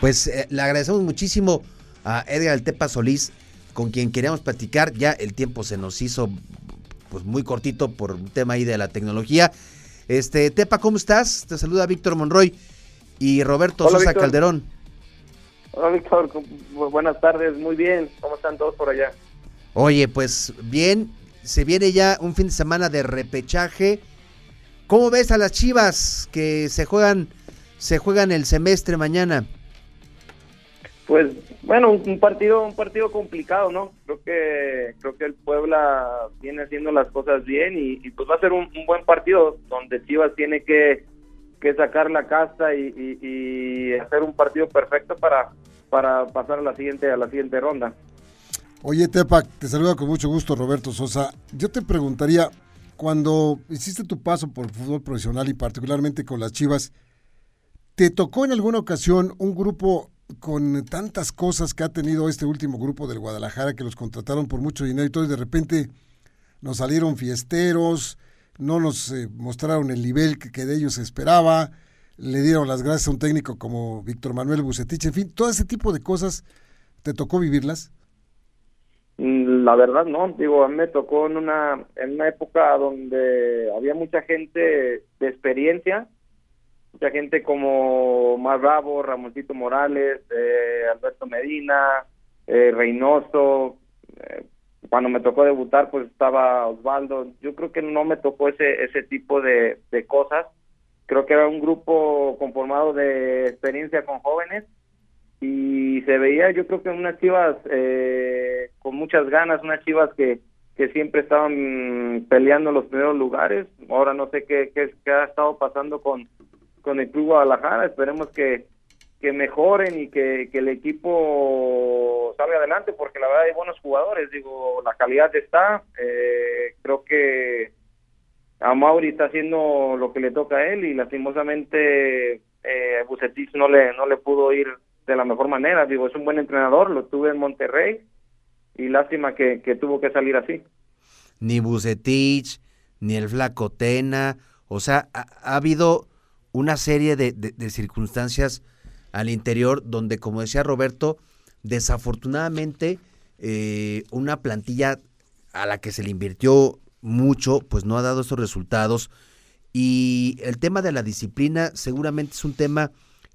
Pues eh, le agradecemos muchísimo a Edgar Altepa Solís, con quien queríamos platicar. Ya el tiempo se nos hizo pues muy cortito por un tema ahí de la tecnología. Este, Tepa, ¿cómo estás? Te saluda Víctor Monroy y Roberto Hola, Sosa Víctor. Calderón. Hola Víctor, Bu- buenas tardes, muy bien, ¿cómo están todos por allá? Oye, pues bien, se viene ya un fin de semana de repechaje. ¿Cómo ves a las Chivas que se juegan se juegan el semestre mañana? Pues bueno, un, partido un partido complicado, ¿no? Creo que creo que el Puebla viene haciendo las cosas bien y, pues va a ser un, buen partido donde Chivas tiene que, que sacar la casta y hacer un partido perfecto para para pasar a la siguiente a la siguiente ronda. Oye, Tepa, te saluda con mucho gusto Roberto Sosa. Yo te preguntaría, cuando hiciste tu paso por el fútbol profesional y particularmente con las Chivas, ¿te tocó en alguna ocasión un grupo con tantas cosas que ha tenido este último grupo del Guadalajara, que los contrataron por mucho dinero y todo, y de repente nos salieron fiesteros, no nos eh, mostraron el nivel que, de ellos se esperaba, le dieron las gracias a un técnico como Víctor Manuel Bucetich, en fin, todo ese tipo de cosas, ¿te tocó vivirlas? Mm, La verdad no, digo, a mí me tocó en una, en una época donde había mucha gente de experiencia, mucha gente como Mar Bravo, Ramoncito Morales, eh, Alberto Medina, eh, Reynoso, eh, cuando me tocó debutar pues estaba Osvaldo, yo creo que no me tocó ese, ese tipo de, de cosas, creo que era un grupo conformado de experiencia con jóvenes y se veía yo creo que unas chivas eh, con muchas ganas, unas chivas que, que siempre estaban peleando los primeros lugares, ahora no sé qué, qué, qué ha estado pasando con, con el Club Guadalajara, esperemos que, que mejoren y que, que el equipo salga adelante porque la verdad hay buenos jugadores, digo, la calidad está, eh, creo que a Mauri está haciendo lo que le toca a él y lastimosamente eh, Bucetich no le no le pudo ir de la mejor manera. Digo, es un buen entrenador, lo tuve en Monterrey y lástima que, tuvo que salir así. Ni Bucetich, ni el Flaco Tena, o sea, ha habido una serie de, de- circunstancias al interior donde, como decía Roberto, desafortunadamente eh, una plantilla a la que se le invirtió mucho, pues no ha dado esos resultados. Y el tema de la disciplina seguramente es un tema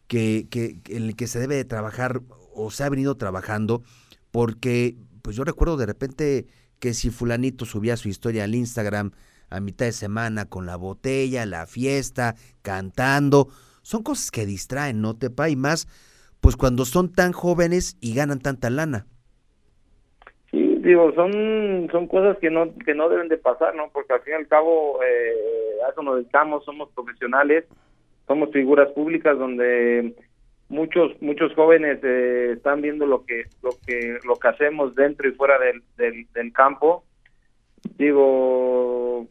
que- que- en el que se debe de trabajar o se ha venido trabajando, porque pues yo recuerdo de repente que si fulanito subía su historia al Instagram a mitad de semana con la botella, la fiesta, cantando, son cosas que distraen, ¿no, Tepa? Y más, pues cuando son tan jóvenes y ganan tanta lana. Sí, digo, son son cosas que no que no deben de pasar, ¿no? Porque al fin y al cabo eh, eso nos somos profesionales, somos figuras públicas donde muchos muchos jóvenes eh, están viendo lo que lo que lo que hacemos dentro y fuera del, del campo. Digo,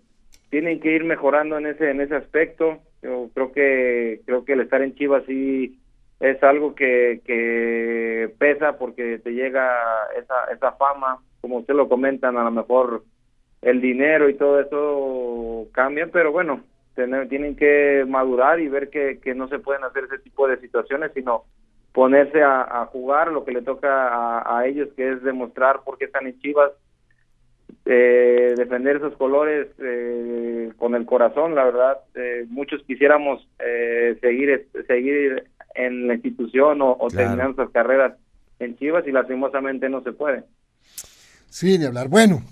tienen que ir mejorando en ese en ese aspecto. Yo creo que creo que el estar en Chivas sí es algo que, pesa porque te llega esa, esa fama, como usted lo comentan, a lo mejor el dinero y todo eso cambia, pero bueno, tienen que madurar y ver que, que no se pueden hacer ese tipo de situaciones, sino ponerse a, a jugar lo que le toca a, a ellos, que es demostrar por qué están en Chivas, eh, defender esos colores eh, con el corazón, la verdad, eh, muchos quisiéramos eh, seguir seguir en la institución o, o Claro. terminar nuestras carreras en Chivas y lastimosamente no se puede. Sí, ni hablar. Bueno,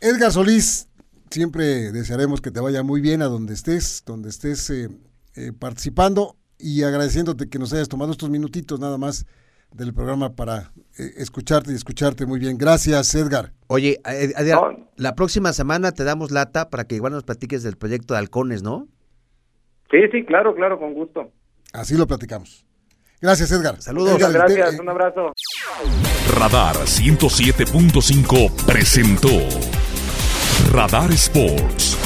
Edgar Solís, siempre desearemos que te vaya muy bien a donde estés, donde estés eh, eh, participando y agradeciéndote que nos hayas tomado estos minutitos nada más del programa para eh, escucharte y escucharte muy bien. Gracias, Edgar. Oye, Ed- Edgar, No. la próxima semana te damos lata para que igual nos platiques del proyecto de halcones, ¿no? Sí, sí, claro, claro, con gusto. Así lo platicamos. Gracias, Edgar. Saludos. Muchas Edgar, gracias, te- un abrazo. Radar 107.5 presentó Radar Sports.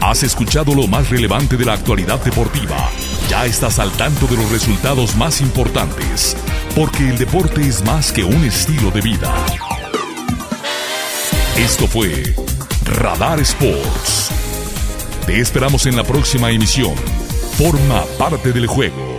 Has escuchado lo más relevante de la actualidad deportiva. Ya estás al tanto de los resultados más importantes, porque el deporte es más que un estilo de vida. Esto fue Radar Sports. Te esperamos en la próxima emisión. Forma parte del juego.